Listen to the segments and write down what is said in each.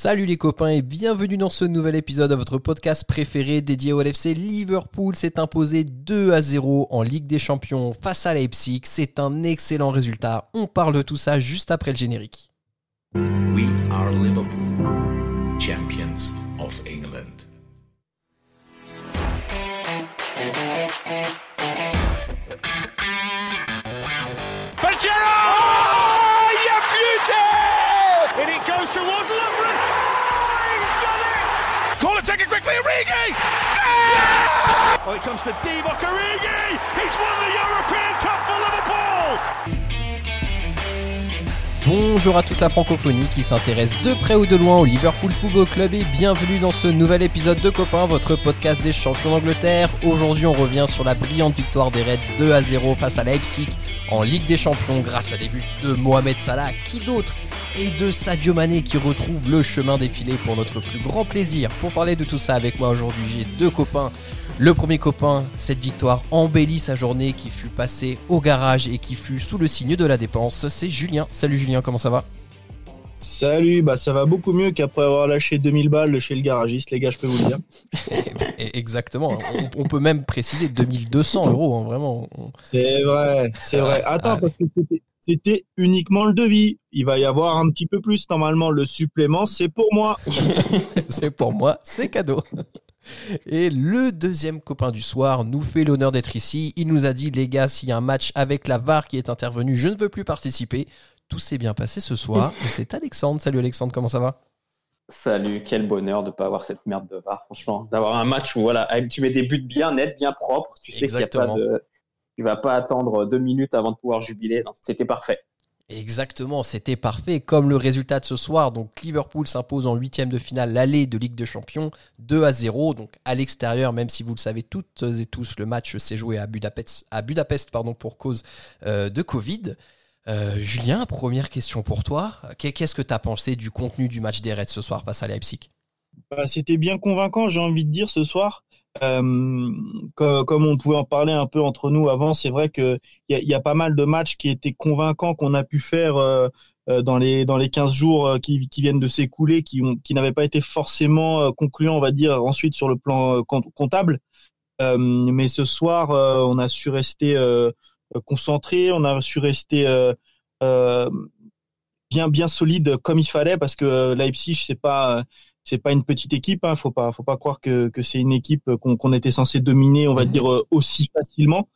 Salut les copains et bienvenue dans ce nouvel épisode de votre podcast préféré dédié au LFC. Liverpool s'est imposé 2 à 0 en Ligue des Champions face à Leipzig. C'est un excellent résultat. On parle de tout ça juste après le générique. We are Liverpool, champions of England. Oh! Bonjour à toute la francophonie qui s'intéresse de près ou de loin au Liverpool Football Club et bienvenue dans ce nouvel épisode de Copains, votre podcast des champions d'Angleterre. Aujourd'hui on revient sur la brillante victoire des Reds 2 à 0 face à Leipzig en Ligue des Champions grâce à des buts de Mohamed Salah, qui d'autre et de Sadio Mané qui retrouve le chemin défilé pour notre plus grand plaisir. Pour parler de tout ça avec moi aujourd'hui, j'ai deux copains. Le premier copain, cette victoire embellit sa journée qui fut passée au garage et qui fut sous le signe de la dépense. C'est Julien. Salut Julien, comment ça va? Salut, bah ça va beaucoup mieux qu'après avoir lâché 2000 balles chez le garagiste, les gars, je peux vous le dire. Exactement. On, on peut même préciser 2200 euros, hein, vraiment. C'est vrai, c'est vrai. Attends, parce que c'était- uniquement le devis. Il va y avoir un petit peu plus normalement. Le supplément, c'est pour moi. c'est pour moi, c'est cadeau. Et le deuxième copain du soir nous fait l'honneur d'être ici. Il nous a dit, les gars, s'il y a un match avec la VAR qui est intervenu, je ne veux plus participer. Tout s'est bien passé ce soir. Et c'est Alexandre. Salut Alexandre, comment ça va? Salut, quel bonheur de ne pas avoir cette merde de VAR, franchement. D'avoir un match où voilà, tu mets des buts bien nets, bien propres. Tu sais qu'il y a pas Exactement. de. Tu vas pas attendre deux minutes avant de pouvoir jubiler. C'était parfait. Exactement, c'était parfait. Comme le résultat de ce soir, donc Liverpool s'impose en huitième de finale l'aller de Ligue de Champions 2 à 0. Donc à l'extérieur, même si vous le savez toutes et tous, le match s'est joué à Budapest, à Budapest pardon, pour cause euh, de Covid. Euh, Julien, première question pour toi. Qu'est- Qu'est-ce que tu as pensé du contenu du match des Reds ce soir face à Leipzig? Bah, c'était bien convaincant, j'ai envie de dire, ce soir. Euh, co- comme, on pouvait en parler un peu entre nous avant, c'est vrai qu'il y, a- y a pas mal de matchs qui étaient convaincants qu'on a pu faire euh, euh, dans, les, dans les 15 jours qui, viennent de s'écouler, qui, n'avaient pas été forcément concluants, on va dire, ensuite sur le plan comptable. Mais ce soir, on a su rester concentré, on a su rester bien, bien solide comme il fallait, parce que Leipzig, c'est pas c'est pas une petite équipe, hein, faut pas, faut pas croire que, que c'est une équipe qu'on était censé dominer, on va Mhm. dire euh, aussi facilement.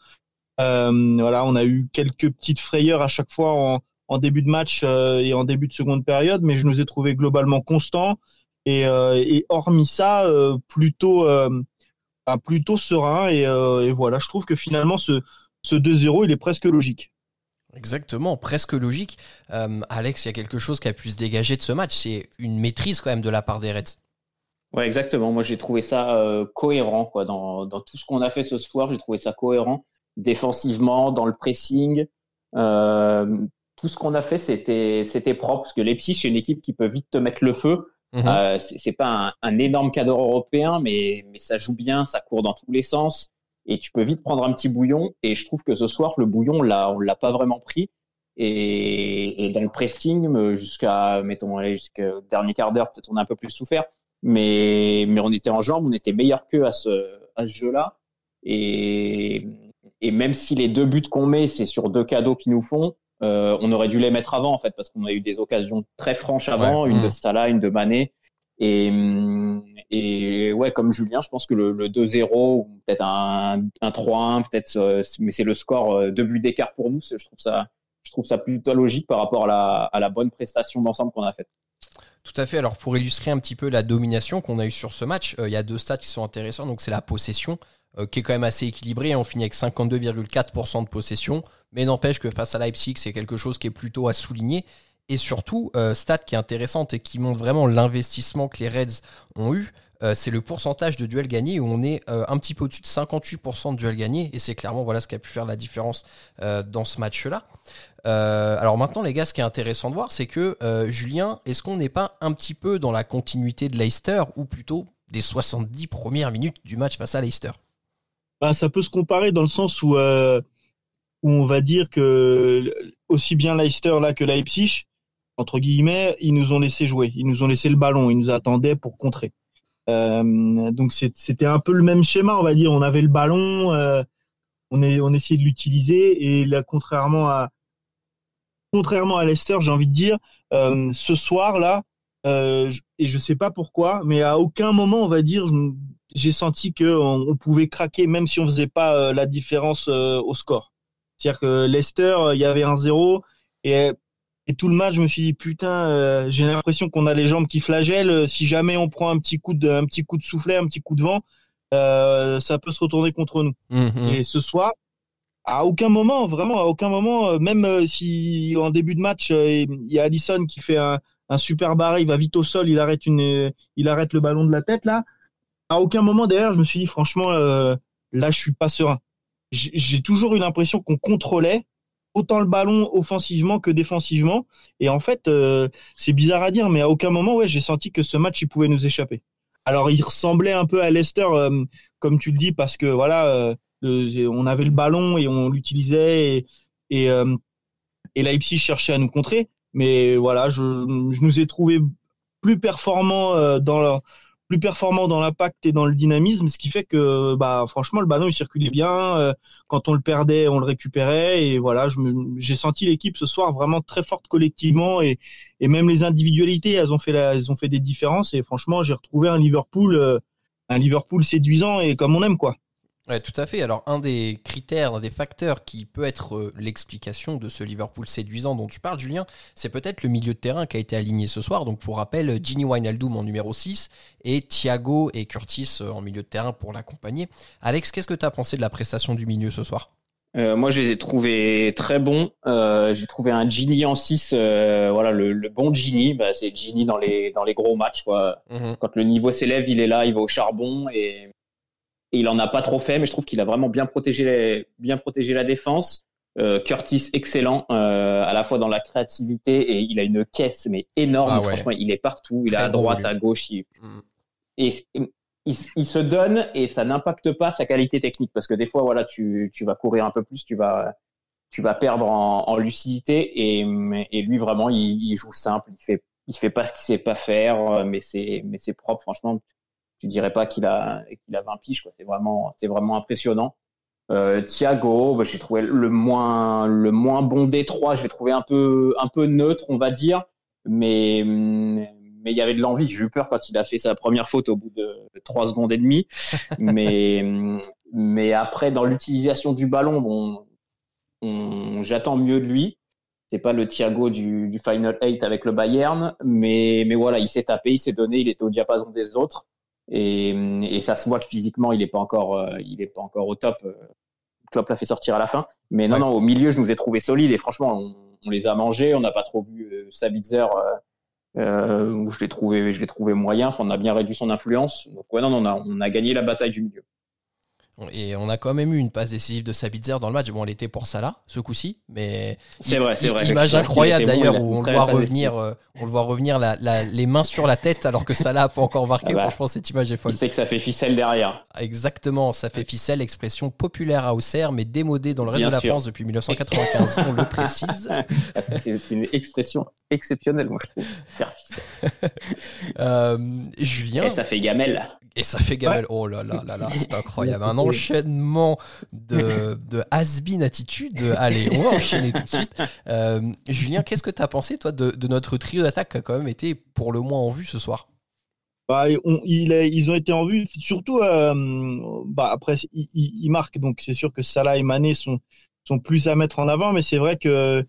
Euh, voilà, on a eu quelques petites frayeurs à chaque fois en, en début de match euh, et en début de seconde période, mais je nous ai trouvé globalement constants et, euh, et hormis ça, plutôt, bah, plutôt serein et, et voilà, je trouve que finalement ce, ce 2-0, il est presque logique. Exactement, presque logique. Euh, Alex, il y a quelque chose qui a pu se dégager de ce match. C'est une maîtrise quand même de la part des Reds. Ouais, exactement. Moi, j'ai trouvé ça euh, cohérent quoi. Dans, dans tout ce qu'on a fait ce soir. J'ai trouvé ça cohérent défensivement, dans le pressing. Euh, tout ce qu'on a fait, c'était c'était propre. Parce que Leipzig, c'est une équipe qui peut vite te mettre le feu. Mhm. Euh, c'est c'est pas un, un énorme cadre européen, mais, mais ça joue bien, ça court dans tous les sens. Et tu peux vite prendre un petit bouillon. Et je trouve que ce soir, le bouillon, on l'a, on l'a pas vraiment pris. Et, et dans le pressing, euh, jusqu'à, mettons, jusqu'au dernier quart d'heure, peut-être on a un peu plus souffert. Mais, mais on était en jambes, on était meilleur qu'eux à ce, à ce jeu-là. Et, et même si les deux buts qu'on met, c'est sur deux cadeaux qu'ils nous font, euh, on aurait dû les mettre avant, en fait, parce qu'on a eu des occasions très franches avant, Ouais. une de Salah, une de Mané. Et, ouais, comme Julien, je pense que le, le 2-0, ou peut-être un, un 3-1, peut-être, euh, mais c'est le score, euh, deux buts d'écart pour nous. Je trouve ça, je trouve ça plutôt logique par rapport à la, bonne prestation d'ensemble qu'on a faite. Tout à fait. Alors pour illustrer un petit peu la domination qu'on a eue sur ce match, euh, il y a deux stats qui sont intéressants. Donc c'est la possession qui est quand même assez équilibrée. On finit avec 52,4% de possession, mais n'empêche que face à Leipzig, c'est quelque chose qui est plutôt à souligner. Et surtout, euh, stat qui est intéressante et qui montre vraiment l'investissement que les Reds ont eu, euh, c'est le pourcentage de duels gagnés où on est euh, un petit peu au-dessus de 58% de duels gagnés. Et c'est clairement voilà ce qui a pu faire la différence dans ce match-là. Alors maintenant, les gars, ce qui est intéressant de voir, c'est que Julien, est-ce qu'on n'est pas un petit peu dans la continuité de Leicester ou plutôt des 70 premières minutes du match face à Leicester? Bah, ça peut se comparer dans le sens où, où on va dire que aussi bien Leicester là que Leipzig, entre guillemets, ils nous ont laissé jouer, ils nous ont laissé le ballon, ils nous attendaient pour contrer. Euh, donc c'était un peu le même schéma, on va dire. On avait le ballon, euh, on, est, on essayait de l'utiliser et là, contrairement à contrairement à Leicester, j'ai envie de dire, euh, ce soir là, et je sais pas pourquoi, mais à aucun moment, on va dire, j'ai senti que on, pouvait craquer même si on faisait pas la différence au score. C'est-à-dire que Leicester, il y avait un zéro et et tout le match, je me suis dit putain, euh, j'ai l'impression qu'on a les jambes qui flagellent. Euh, si jamais on prend un petit coup de, un petit coup de soufflet, un petit coup de vent, euh, ça peut se retourner contre nous. Mhm. Et ce soir, à aucun moment, vraiment, à aucun moment, même si en début de match, il y a Allison qui fait un, un super barré, il va vite au sol, il arrête une, il arrête le ballon de la tête là. À aucun moment derrière, je me suis dit franchement, là, je suis pas serein. J'ai toujours eu l'impression qu'on contrôlait autant le ballon offensivement que défensivement. Et en fait, euh, c'est bizarre à dire, mais à aucun moment, ouais, j'ai senti que ce match, il pouvait nous échapper. Alors, il ressemblait un peu à Leicester, euh, comme tu le dis, parce que voilà, euh, on avait le ballon et on l'utilisait et, et, et Leipzig cherchait à nous contrer. Mais voilà, je, je nous ai trouvé plus performants dans plus performant dans l'impact et dans le dynamisme, ce qui fait que bah franchement le ballon il circulait bien. Euh, quand on le perdait, on le récupérait et voilà, j'ai senti l'équipe ce soir vraiment très forte collectivement et, et même les individualités, elles ont fait la, elles ont fait des différences et franchement j'ai retrouvé un Liverpool, euh, un Liverpool séduisant et comme on aime quoi. Ouais, tout à fait. Alors, un des critères, un des facteurs qui peut être euh, l'explication de ce Liverpool séduisant dont tu parles, Julien, c'est peut-être le milieu de terrain qui a été aligné ce soir. Donc, pour rappel, Ginny Wijnaldum en numéro 6 et Thiago et Curtis euh, en milieu de terrain pour l'accompagner. Alex, qu'est-ce que tu as pensé de la prestation du milieu ce soir? Euh, moi, je les ai trouvés très bons. J'ai trouvé un Ginny en 6, voilà, le, bon Ginny. Bah, c'est Ginny dans les, dans les gros matchs. Quoi. Mhm. Quand le niveau s'élève, il est là, il va au charbon. Et et il en a pas trop fait, mais je trouve qu'il a vraiment bien protégé, bien protégé la défense. Euh, Curtis excellent euh, à la fois dans la créativité et il a une caisse mais énorme. Ah Franchement, il est partout. Il est à droite, à gauche. Mm. Et il, se donne et ça n'impacte pas sa qualité technique parce que des fois, voilà, tu, tu vas courir un peu plus, tu vas tu vas perdre en, en lucidité et, et lui vraiment il, il, joue simple. Il fait il fait pas ce qu'il sait pas faire, mais c'est mais c'est propre. Franchement, tu dirais pas qu'il a qu'il a 20 piges quoi. C'est vraiment c'est vraiment impressionnant. Euh, Thiago, bah, j'ai trouvé le moins le moins bon des trois. Je l'ai trouvé un peu un peu neutre, on va dire, mais mais il y avait de l'envie. J'ai eu peur quand il a fait sa première faute au bout de trois secondes et demie. mais mais après dans l'utilisation du ballon, bon, j'attends mieux de lui. C'est pas le Thiago du, du Final 8 avec le Bayern, mais mais voilà, il s'est tapé, il s'est donné, il était au diapason des autres. Et, et, ça se voit que physiquement, il n'est pas encore, euh, il est pas encore au top. Euh, Klopp l'a fait sortir à la fin. Mais non, non, au milieu, je nous ai trouvé solides et franchement, on, les a mangés. On n'a pas trop vu euh, Sabitzer, euh, où je l'ai trouvé, je l'ai trouvé moyen. Enfin, on a bien réduit son influence. Donc ouais, non, non on a, on a gagné la bataille du milieu. Et on a quand même eu une passe décisive de Sabitzer dans le match. Bon, elle était pour Salah, ce coup-ci, mais c'est vrai, c'est vrai. Image incroyable d'ailleurs où on le voit revenir, euh, on le voit revenir la, les mains sur la tête alors que Salah a pas encore marqué. Ah bah, Franchement, cette image est folle. C'est que ça fait ficelle derrière. Exactement, ça fait ficelle, expression populaire à Auxerre, mais démodée dans le reste de la France depuis 1995. on le précise. c'est une expression exceptionnelle, moi. Faire ficelle. Euh, Julien. Et ça fait gamelle. Et ça fait gamelle. Oh là là là là, c'est incroyable. Un enchaînement de, de has-been attitude. Allez, on va enchaîner tout de suite. Euh, Julien, qu'est-ce que tu as pensé, toi, de, de notre trio d'attaque qui a quand même été pour le moins en vue ce soir? Bah, il ils ont été en vue, surtout euh, bah, après, ils, marquent, donc c'est sûr que Salah et Mané sont, sont plus à mettre en avant, mais c'est vrai que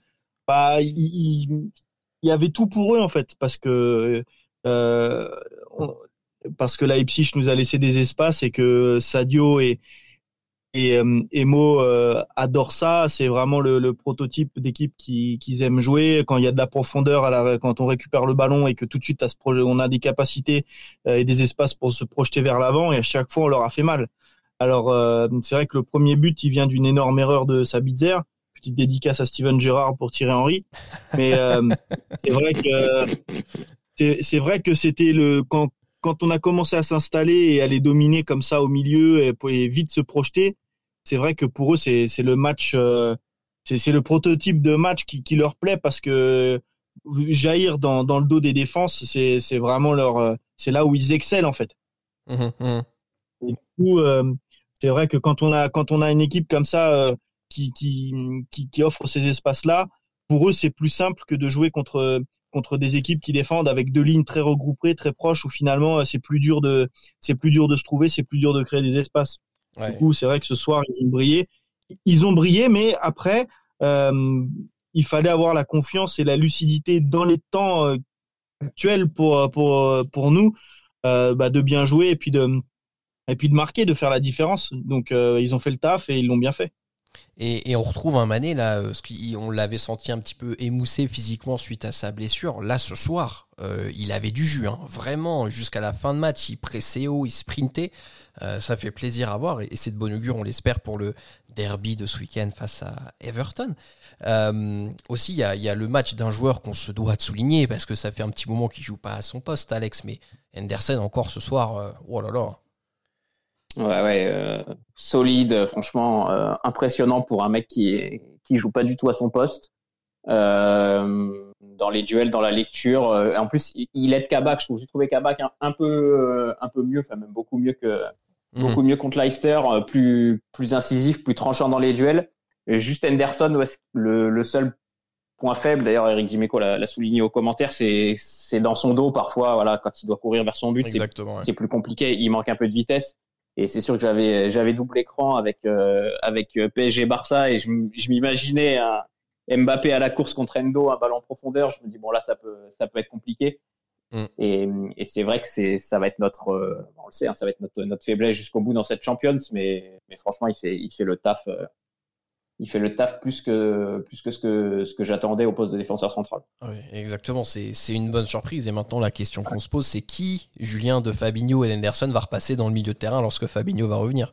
bah, il, y avait tout pour eux en fait, parce que euh, parce que Leipzig nous a laissé des espaces et que Sadio et et euh, Emo euh, adorent ça. C'est vraiment le, le prototype d'équipe qu'ils qui aiment jouer. Quand il y a de la profondeur, à la, quand on récupère le ballon et que tout de suite à ce projet, on a des capacités euh, et des espaces pour se projeter vers l'avant. Et à chaque fois, on leur a fait mal. Alors euh, c'est vrai que le premier but, il vient d'une énorme erreur de Sabitzer. Petite dédicace à Steven Gerrard pour tirer Henry. Mais c'est vrai que c'est vrai que c'était le quand quand on a commencé à s'installer et à les dominer comme ça au milieu et, vite se projeter, c'est vrai que pour eux, c'est le match, euh, c'est le prototype de match qui, leur plaît parce que jaillir dans, dans le dos des défenses, c'est vraiment leur euh, c'est là où ils excellent en fait. Mhm, mhm. Et du coup, euh, c'est vrai que quand on a quand on a une équipe comme ça euh, qui, qui qui qui offre ces espaces là, pour eux c'est plus simple que de jouer contre contre des équipes qui défendent avec deux lignes très regroupées, très proches, où finalement euh, c'est plus dur de c'est plus dur de se trouver, c'est plus dur de créer des espaces. Ouais. Du coup, c'est vrai que ce soir ils ont brillé. Ils ont brillé, mais après euh, il fallait avoir la confiance et la lucidité dans les temps euh, actuels pour pour pour nous euh, bah, de bien jouer et puis de et puis de marquer, de faire la différence. Donc ils ont fait le taf et ils l'ont bien fait. Et, on retrouve un Mané là, euh, on l'avait senti un petit peu émoussé physiquement suite à sa blessure. Là ce soir, euh, il avait du jus, hein. vraiment jusqu'à la fin de match, il pressait haut, il sprintait. Euh, ça fait plaisir à voir et, c'est de bon augure, on l'espère pour le derby de ce week-end face à Everton. Aussi, il y a, le match d'un joueur qu'on se doit de souligner parce que ça fait un petit moment qu'il joue pas à son poste, Alex. Mais Henderson encore ce soir, oh là là. Ouais, ouais, euh, solide, franchement, euh, impressionnant pour un mec qui qui joue pas du tout à son poste. Euh, dans les duels, dans la lecture. euh, en plus, il- aide Kabak. J'ai trouvé Kabak un, un peu, euh, un peu mieux, enfin même beaucoup mieux que Mhm. beaucoup mieux contre Leicester, euh, plus plus incisif, plus tranchant dans les duels. Et juste Henderson, ouais, le, le seul point faible. D'ailleurs, Eric Dimeco l'a souligné au commentaire, c'est dans son dos parfois. Voilà, quand il doit courir vers son but, c'est Exactement. ouais. c'est plus compliqué. Il manque un peu de vitesse. Et c'est sûr que j'avais j'avais double écran avec euh, avec euh, PSG Barça et je, je m'imaginais un Mbappé à la course contre Endo, un ballon en profondeur. Je me dis bon là ça peut ça peut être compliqué. Mm. Et, et c'est vrai que c'est ça va être notre euh, on le sait hein, ça va être notre notre faiblesse jusqu'au bout dans cette Champions. Mais mais franchement il fait il fait le taf. Il fait le taf plus que plus que ce que ce que j'attendais au poste de défenseur central. Oui, exactement. C'est c'est une bonne surprise. Et maintenant, la question qu'on se pose, c'est qui, Julien de Fabinho et Henderson, va repasser dans le milieu de terrain lorsque Fabinho va revenir?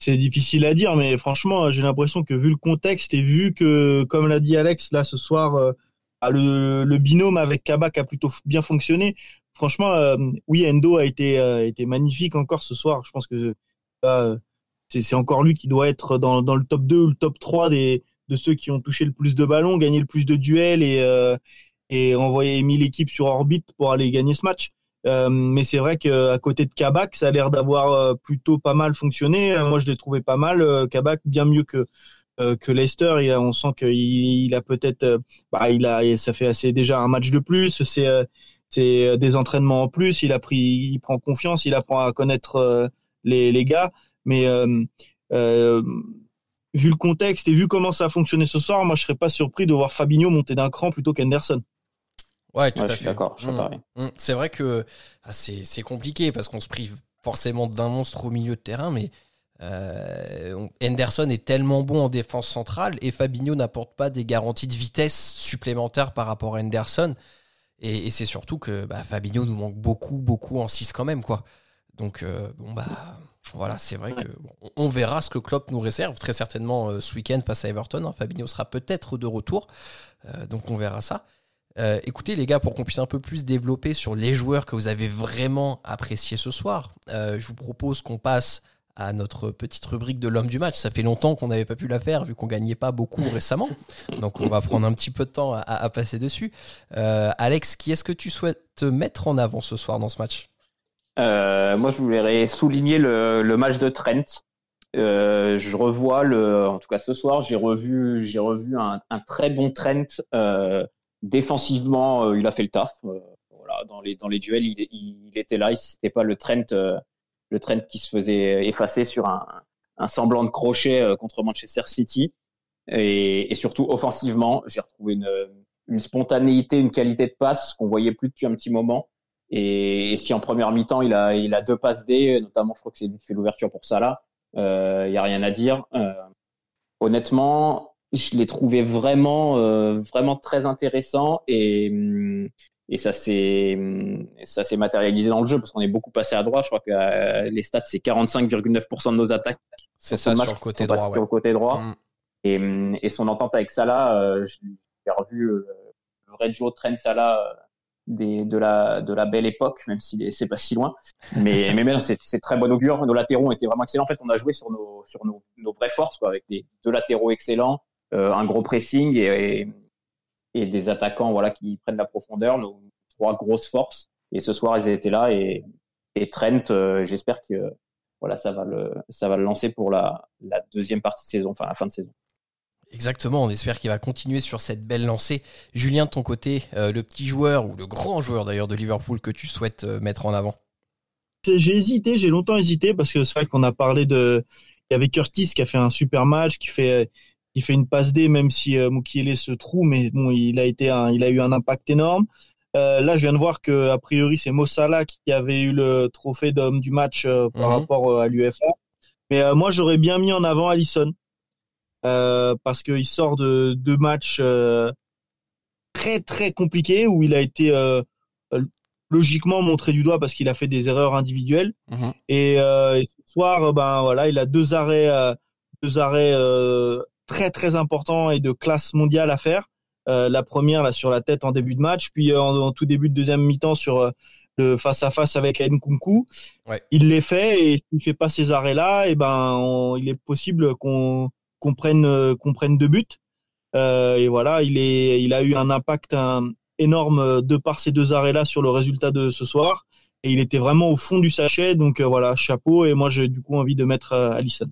C'est difficile à dire, mais franchement, j'ai l'impression que vu le contexte et vu que, comme l'a dit Alex là ce soir, euh, ah, le, le binôme avec Kabak a plutôt bien fonctionné. Franchement, euh, oui, Endo a été, euh, été magnifique encore ce soir. Je pense que euh, c'est encore lui qui doit être dans, le top 2 ou le top 3 des, de ceux qui ont touché le plus de ballons, gagné le plus de duels et, euh, et envoyé mis l'équipe sur orbite pour aller gagner ce match. Euh, mais c'est vrai qu'à côté de Kabak, ça a l'air d'avoir euh, plutôt pas mal fonctionné. Moi, je l'ai trouvé pas mal. Kabak, bien mieux que que Leicester. Il a- on sent qu'il il a peut-être, bah, ça fait assez déjà un match de plus. C'est c'est des entraînements en plus. Il a pris, il prend confiance. Il apprend à connaître les les gars. Mais euh, euh, vu le contexte et vu comment ça a fonctionné ce soir, moi, je serais pas surpris de voir Fabinho monter d'un cran plutôt qu'Henderson. Ouais, tout Ouais, à je fait. suis d'accord, je suis Mm. pareil. Mm. C'est vrai que ah, c'est c'est compliqué parce qu'on se prive forcément d'un monstre au milieu de terrain, mais euh, on- Henderson est tellement bon en défense centrale et Fabinho n'apporte pas des garanties de vitesse supplémentaires par rapport à Henderson. Et, et c'est surtout que bah, Fabinho nous manque beaucoup, beaucoup en 6 quand même, quoi. Donc, euh, bon, bah, voilà, c'est vrai que bon, on- verra ce que Klopp nous réserve très certainement euh, ce week-end face à Everton. hein. Fabinho sera peut-être de retour, Euh, donc on verra ça. Euh, écoutez les gars, pour qu'on puisse un peu plus développer sur les joueurs que vous avez vraiment appréciés ce soir, je vous propose qu'on passe à notre petite rubrique de l'homme du match. Ça fait longtemps qu'on n'avait pas pu la faire vu qu'on gagnait pas beaucoup récemment. Donc on va prendre un petit peu de temps à, à passer dessus. Alex, qui est-ce que tu souhaites mettre en avant ce soir dans ce match? Euh, moi, je voulais souligner le, le match de Trent. Euh, je revois le, en tout cas ce soir, j'ai revu, j'ai revu un, un très bon Trent. Euh, défensivement, euh, il a fait le taf. Euh, voilà, dans les dans les duels, il, il, il était là. C'était pas le Trent, le Trent qui se faisait effacer sur un, un semblant de crochet contre Manchester City. Et, et surtout offensivement, j'ai retrouvé une, une spontanéité, une qualité de passe qu'on voyait plus depuis un petit moment. Et, et si en première mi-temps, il a, il a deux passes D, notamment, je crois que c'est lui qui fait l'ouverture pour ça là, il euh, n'y a rien à dire. Euh, honnêtement, je l'ai trouvé vraiment, euh, vraiment très intéressant et, et ça s'est, ça s'est matérialisé dans le jeu parce qu'on est beaucoup passé à droite. Je crois que euh, les stats, c'est 45,9% de nos attaques. C'est ça, sur le côté droit. Ouais. Côté droit. Mm. Et, et, son entente avec Salah, j'ai revu le vrai Joe Trent Salah de, la, de la belle époque, même si c'est pas si loin. Mais, mais, c'est très bon augure. Nos latéraux étaient vraiment excellents. En fait, on a joué sur nos, sur nos, vraies forces, avec des deux latéraux excellents, euh, un gros pressing et, et, et des attaquants voilà qui prennent la profondeur, nos trois grosses forces. Et ce soir, ils étaient là et, et Trent, euh, j'espère que voilà, ça va le ça va le lancer pour la, la deuxième partie de saison, enfin la fin de saison. Exactement, on espère qu'il va continuer sur cette belle lancée. Julien, de ton côté, euh, le petit joueur ou le grand joueur d'ailleurs de Liverpool que tu souhaites euh, mettre en avant J'ai hésité, j'ai longtemps hésité parce que c'est vrai qu'on a parlé de. Il y avait Curtis qui a fait un super match, qui fait, qui fait une passe D, même si euh, Mukiele se trouve, mais bon, il a, été un, il a eu un impact énorme. Euh, là, je viens de voir que a priori c'est Mossala qui avait eu le trophée d'homme du match par Mhm. rapport à l'UFA. Mais moi, j'aurais bien mis en avant Allison euh, parce qu'il sort de deux matchs euh, très très compliqués où il a été euh, logiquement montré du doigt parce qu'il a fait des erreurs individuelles. Mhm. Et, euh, et ce soir, ben voilà, il a deux arrêts, deux arrêts euh, très très importants et de classe mondiale à faire. Euh, la première là sur la tête en début de match, puis en, en tout début de deuxième mi-temps sur le face à face avec Nkunku. Ouais. Il les fait et s'il fait pas ces arrêts là, et ben on- il est possible qu'on qu'on prenne euh, qu'on prenne deux buts. Euh, et voilà, il est il a eu un impact un- énorme euh, de par ces deux arrêts là sur le résultat de ce soir et il était vraiment au fond du sachet. Donc euh, voilà, chapeau. Et moi, j'ai du coup envie de mettre euh, Allison.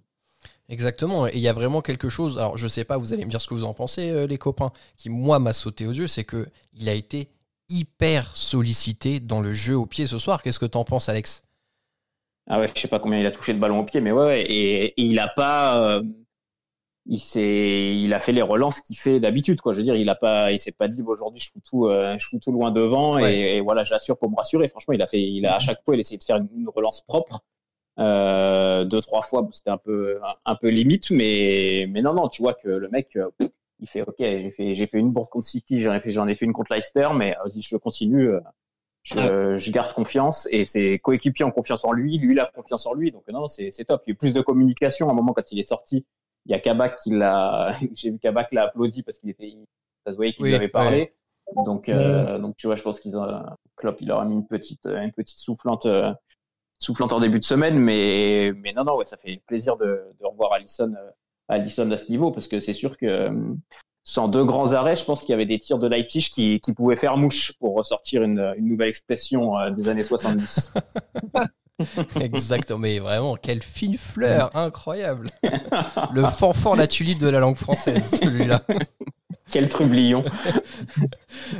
Exactement, et il y a vraiment quelque chose, alors je sais pas, vous allez me dire ce que vous en pensez euh, les copains, qui moi m'a sauté aux yeux, c'est que il a été hyper sollicité dans le jeu au pied ce soir. Qu'est-ce que t'en penses Alex? Ah ouais, je sais pas combien il a touché de ballon au pied, mais ouais, ouais, et, et il a pas, euh, il s'est, il a fait les relances qu'il fait d'habitude, quoi. Je veux dire, il a pas, il s'est pas dit aujourd'hui je fous tout, euh, je fous tout loin devant Ouais. et, et voilà, j'assure pour me rassurer. Franchement, il a fait, il a à chaque fois, il a essayé de faire une, relance propre. Euh, deux trois fois, c'était un peu, un, un peu limite, mais, mais non, non, tu vois que le mec, euh, pff, il fait ok, j'ai fait, j'ai fait une bourde contre City, j'en ai fait, j'en ai fait une contre Leicester, mais vas-y, je continue. je, je garde confiance et ses coéquipiers ont confiance en lui, lui il a confiance en lui, donc non, c'est c'est top. Il y a eu plus de communication à un moment quand il est sorti. Il y a Kabak qui l'a, j'ai vu Kabak l'a applaudi parce qu'il était, ça se voyait qu'il Oui, lui avait parlé. Donc, euh, donc tu vois, je pense qu'ils ont, Klopp, il leur a mis une petite, une petite soufflante, euh, soufflante en début de semaine, mais, mais non, non, ouais, ça fait plaisir de, de revoir Allison, euh, Allison à ce niveau parce que c'est sûr que euh, sans deux grands arrêts, je pense qu'il y avait des tirs de Leipzig qui, qui pouvaient faire mouche pour ressortir une, une nouvelle expression euh, des années 70. Exactement, mais vraiment, quelle fine fleur, incroyable. Le fanfan la tulipe de la langue française, celui-là. Quel trublion.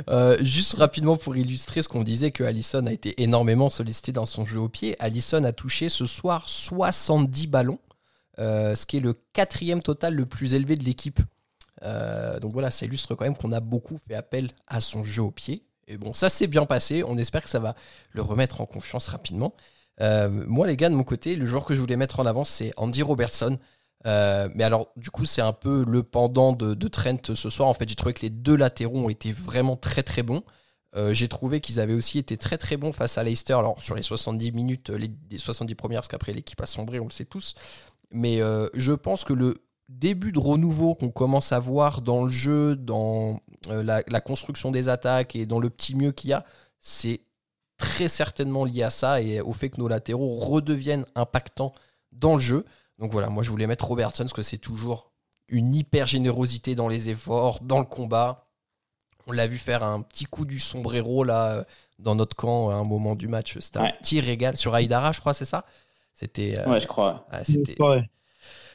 Euh, juste rapidement pour illustrer ce qu'on disait que Allison a été énormément sollicité dans son jeu au pied. Allison a touché ce soir 70 ballons, euh, ce qui est le quatrième total le plus élevé de l'équipe. Euh, donc voilà, ça illustre quand même qu'on a beaucoup fait appel à son jeu au pied. Et bon, ça s'est bien passé. On espère que ça va le remettre en confiance rapidement. Euh, moi, les gars, de mon côté, le joueur que je voulais mettre en avant, c'est Andy Robertson. Euh, mais alors, du coup, c'est un peu le pendant de, Trent ce soir. En fait, j'ai trouvé que les deux latéraux ont été vraiment très très bons. Euh, j'ai trouvé qu'ils avaient aussi été très très bons face à Leicester. Alors, sur les 70 minutes, les, les 70 premières, parce qu'après l'équipe a sombré, on le sait tous. Mais je pense que le début de renouveau qu'on commence à voir dans le jeu, dans la construction des attaques et dans le petit mieux qu'il y a, c'est très certainement lié à ça et au fait que nos latéraux redeviennent impactants dans le jeu. Donc voilà, moi je voulais mettre Robertson parce que c'est toujours une hyper générosité dans les efforts, dans le combat. On l'a vu faire un petit coup du sombrero là euh, dans notre camp à un moment du match. C'était un petit régal sur Aïdara, je crois, c'est ça? C'était euh, Ouais, je crois. ah, c'était Ouais.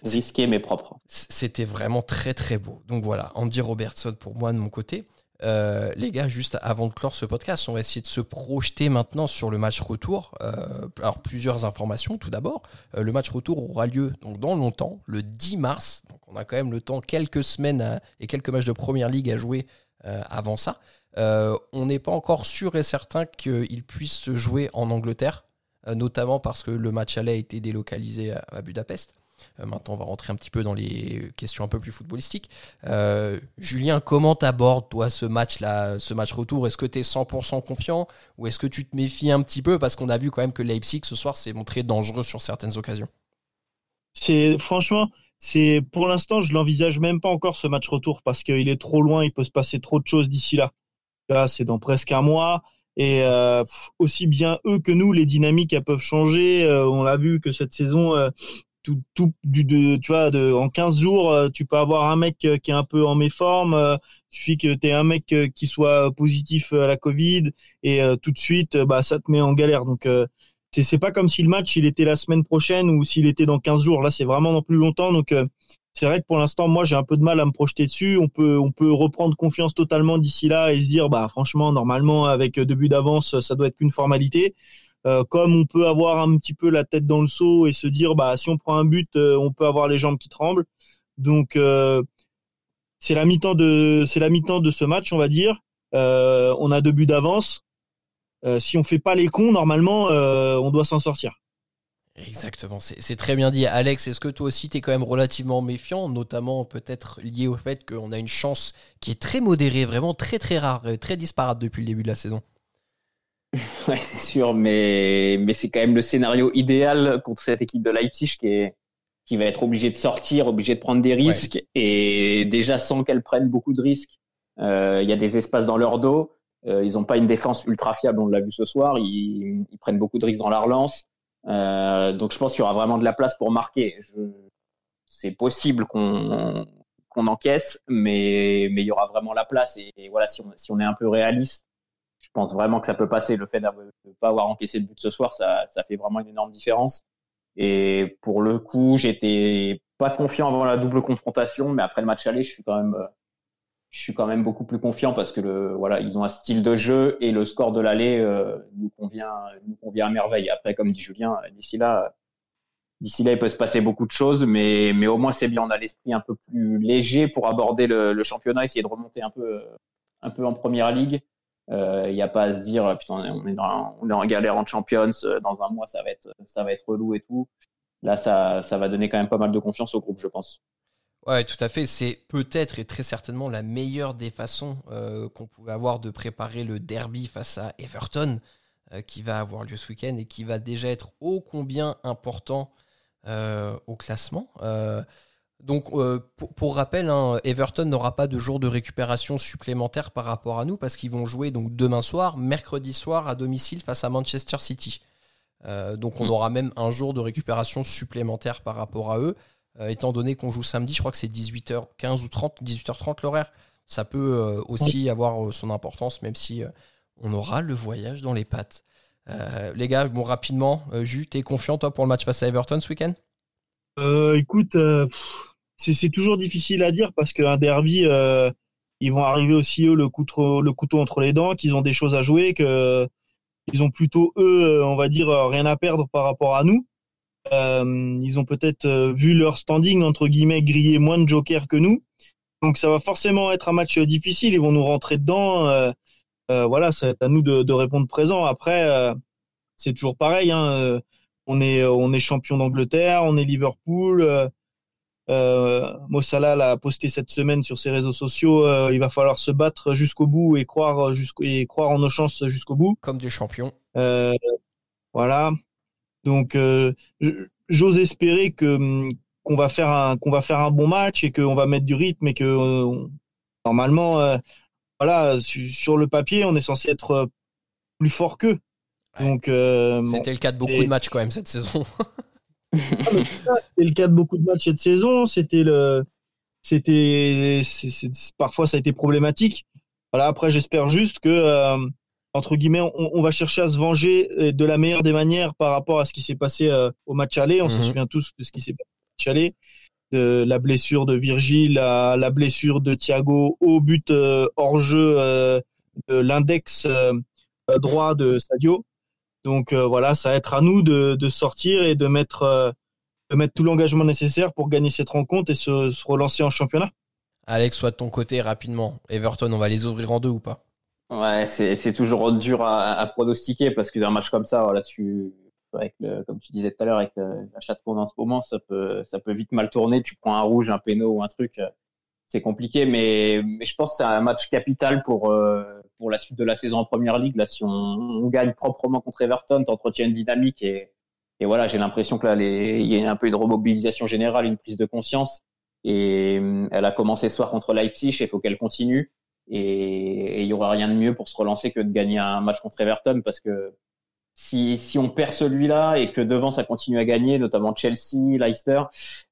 Risqué mais propre. c'était vraiment très très beau. Donc voilà, Andy Robertson pour moi de mon côté. Euh, les gars, juste avant de clore ce podcast, on va essayer de se projeter maintenant sur le match retour. Euh, alors plusieurs informations. Tout d'abord, euh, le match retour aura lieu donc dans longtemps, le 10 mars. Donc on a quand même le temps, quelques semaines et quelques matchs de première ligue à jouer avant ça. On n'est pas encore sûr et certain qu'il puisse se jouer en Angleterre, notamment parce que le match allait a été délocalisé à Budapest. Euh, maintenant, on va rentrer un petit peu dans les questions un peu plus footballistiques. Euh, Julien, comment t'abordes toi ce match-là, ce match retour? Est-ce que tu es 100% confiant ou est-ce que tu te méfies un petit peu? Parce qu'on a vu quand même que Leipzig ce soir s'est montré dangereux sur certaines occasions franchement, pour l'instant, je l'envisage même pas encore ce match retour parce qu'il est trop loin, il peut se passer trop de choses d'ici là. Là, c'est dans presque un mois et euh, aussi bien eux que nous, les dynamiques peuvent changer. On l'a vu que cette saison, tout, du, de, tu vois, de, en 15 jours, euh, tu peux avoir un mec euh, qui est un peu en méforme. Euh, il suffit que tu aies un mec qui soit positif à la Covid et tout de suite, bah, ça te met en galère. Donc, c'est, c'est pas comme si le match il était la semaine prochaine ou s'il était dans 15 jours. Là, c'est vraiment dans plus longtemps. Donc, c'est vrai que pour l'instant, moi, j'ai un peu de mal à me projeter dessus. On peut, on peut reprendre confiance totalement d'ici là et se dire, bah, franchement, normalement, avec deux buts d'avance, ça doit être qu'une formalité. Euh, comme on peut avoir un petit peu la tête dans le seau et se dire bah si on prend un but, euh, on peut avoir les jambes qui tremblent. Donc euh, c'est la mi-temps de c'est la mi-temps de ce match, on va dire. on a deux buts d'avance. si on fait pas les cons, normalement, on doit s'en sortir. Exactement, c'est très bien dit. Alex, est-ce que toi aussi tu es quand même relativement méfiant, notamment peut-être lié au fait qu'on a une chance qui est très modérée, vraiment très très rare, très disparate depuis le début de la saison? Ouais, c'est sûr, mais, mais c'est quand même le scénario idéal contre cette équipe de Leipzig qui, est, qui va être obligée de sortir, obligée de prendre des risques. Et déjà, sans qu'elle prenne beaucoup de risques, euh, il y a des espaces dans leur dos. Euh, ils n'ont pas une défense ultra fiable, on l'a vu ce soir. Ils, ils, prennent beaucoup de risques dans la relance. Euh, donc je pense qu'il y aura vraiment de la place pour marquer. C'est possible qu'on qu'on encaisse, mais, mais il y aura vraiment la place. Et, et voilà, si on, si on est un peu réaliste, je pense vraiment que ça peut passer. Le fait de ne pas avoir encaissé de but ce soir, ça, fait vraiment une énorme différence. Et pour le coup, j'étais pas confiant avant la double confrontation, mais après le match aller, je suis quand même, je suis quand même beaucoup plus confiant parce que voilà, ils ont un style de jeu et le score de l'aller euh, nous convient, nous convient à merveille. Après, comme dit Julien, d'ici là, d'ici là, il peut se passer beaucoup de choses, mais, au moins c'est bien. On a l'esprit un peu plus léger pour aborder le, championnat, essayer de remonter un peu, un peu en première ligue. Il euh, n'y a pas à se dire putain on est, dans, on en galère en Champions, euh, dans un mois ça va être relou et tout. Là ça ça va donner quand même pas mal de confiance au groupe je pense. Ouais, tout à fait. C'est peut-être et très certainement la meilleure des façons euh, qu'on pouvait avoir de préparer le derby face à Everton, qui va avoir lieu ce week-end et qui va déjà être ô combien important au classement. Donc, euh, pour, rappel, hein, Everton n'aura pas de jour de récupération supplémentaire par rapport à nous parce qu'ils vont jouer donc demain soir, mercredi soir à domicile face à Manchester City. Euh, donc, on hmm. aura même un jour de récupération supplémentaire par rapport à eux, euh, étant donné qu'on joue samedi. Je crois que c'est 18h15 ou 30, 18h30 l'horaire. Ça peut aussi avoir son importance, même si on aura le voyage dans les pattes. les gars, bon, rapidement, Jus, t'es confiant toi pour le match face à Everton ce week-end? Écoute c'est toujours difficile à dire parce qu'un derby, euh, ils vont arriver aussi eux le couteau, le couteau entre les dents, qu'ils ont des choses à jouer, que ils ont plutôt eux, on va dire, rien à perdre par rapport à nous. Euh, ils ont peut-être euh, vu leur standing entre guillemets griller moins de jokers que nous, donc ça va forcément être un match difficile. Ils vont nous rentrer dedans. Euh, euh voilà, c'est à nous de, de, répondre présent. Après, c'est toujours pareil. Hein, on est on est champion d'Angleterre, on est Liverpool. Euh, Mossala l'a posté cette semaine sur ses réseaux sociaux. Euh, il va falloir se battre jusqu'au bout et croire jusqu'au et croire en nos chances jusqu'au bout. Comme des champions. Euh, voilà. Donc, euh, j'ose espérer que qu'on va faire un qu'on va faire un bon match et qu'on va mettre du rythme et que euh, normalement, euh, voilà, sur le papier, on est censé être plus fort qu'eux. Donc, c'était le cas de beaucoup de matchs quand même cette saison. c'était le cas de beaucoup de matchs cette saison. C'était le, c'était, parfois ça a été problématique. Voilà. Après, j'espère juste que euh, entre guillemets, on, va chercher à se venger euh, de la meilleure des manières par rapport à ce qui s'est passé euh, au match aller. On se mhm. souvient tous de ce qui s'est passé au match aller, de la blessure de Virgile, la, la blessure de Thiago au but hors jeu de l'index droit de Sadio. Donc euh, voilà, ça va être à nous de, sortir et de mettre, euh, de mettre tout l'engagement nécessaire pour gagner cette rencontre et se, relancer en championnat. Alex, soit de ton côté rapidement. Everton, on va les ouvrir en deux ou pas? Ouais, c'est toujours dur à, pronostiquer parce que dans un match comme ça, voilà, tu, avec comme tu disais tout à l'heure, avec l'achat de en ce moment, ça peut, ça peut vite mal tourner. Tu prends un rouge, un péno ou un truc, euh, c'est compliqué. Mais, mais je pense que c'est un match capital pour, pour la suite de la saison en première ligue. Là, si on, on gagne proprement contre Everton, t'entretiens une dynamique et, et voilà, j'ai l'impression que là, il y a un peu une remobilisation générale, une prise de conscience. Et euh, elle a commencé ce soir contre Leipzig et il faut qu'elle continue. Et il y aura rien de mieux pour se relancer que de gagner un match contre Everton parce que si, si on perd celui-là et que devant ça continue à gagner, notamment Chelsea, Leicester,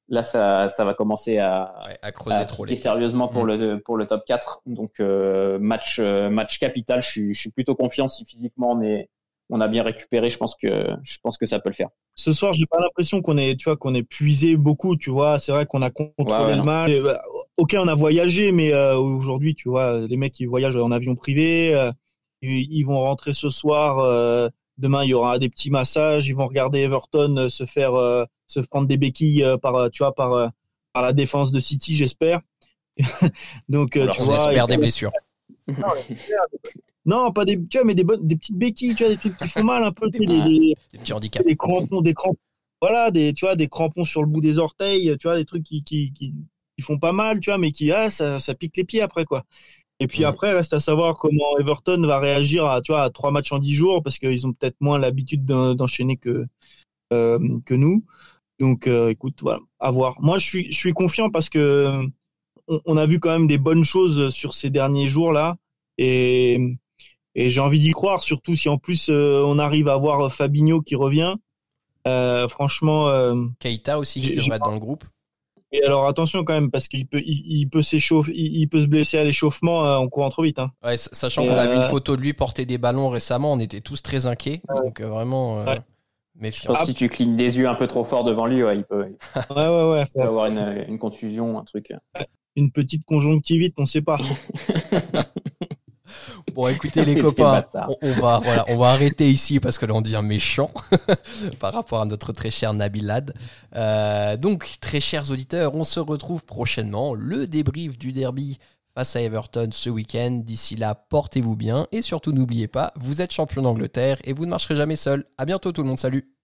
là ça, ça va commencer à, à creuser trop les sérieusement pour, mm. le, pour le top 4. Donc euh, match, euh, match capital, je suis, je suis plutôt confiant si physiquement on est on a bien récupéré, je pense que je pense que ça peut le faire. Ce soir, j'ai pas l'impression qu'on est, tu vois, qu'on est puisé beaucoup, tu vois. C'est vrai qu'on a contrôlé le match. Bah, ok, on a voyagé, mais euh, aujourd'hui, tu vois, les mecs qui voyagent en avion privé, ils, vont rentrer ce soir. Demain, il y aura des petits massages. Ils vont regarder Everton euh, se faire euh, se prendre des béquilles euh, par tu vois par par la défense de City, j'espère. Donc tu on vois, espère des blessures. Non, pas des tu vois, mais des bonnes, des petites béquilles, tu vois, des trucs qui font mal un peu, des, des, petits handicaps, des crampons, des crampons. Voilà, des tu vois, des crampons sur le bout des orteils, tu vois, des trucs qui qui, qui, qui font pas mal, tu vois, mais qui ah ça, ça pique les pieds après quoi. Et puis après, reste à savoir comment Everton va réagir à, tu vois, à trois matchs en dix jours, parce qu'ils ont peut-être moins l'habitude d'enchaîner que, euh, que nous. Donc, euh, écoute, voilà, à voir. Moi, je suis, je suis confiant parce que on, a vu quand même des bonnes choses sur ces derniers jours-là. Et, et j'ai envie d'y croire, surtout si en plus euh, on arrive à voir Fabinho qui revient. franchement. Keita aussi qui devrait être dans le groupe. Et alors attention quand même parce qu'il peut, il, peut s'échauffer, il, peut se blesser à l'échauffement euh, en courant trop vite. Hein. Ouais, sachant qu'on a vu une euh, photo de lui porter des ballons récemment, on était tous très inquiets. Donc euh, vraiment méfiant. si tu clignes des yeux un peu trop fort devant lui, ouais, il peut, ouais, ouais, ouais, peut avoir une, une, contusion, un truc. Une petite conjonctivite, on sait pas. Bon, écoutez les copains, on, va voilà, on va arrêter ici parce que là on devient méchant par rapport à notre très cher Nabilad. Euh, donc, très chers auditeurs, on se retrouve prochainement. Le débrief du derby face à Everton ce week-end. D'ici là, portez-vous bien et surtout n'oubliez pas, vous êtes champion d'Angleterre et vous ne marcherez jamais seul. À bientôt tout le monde, salut.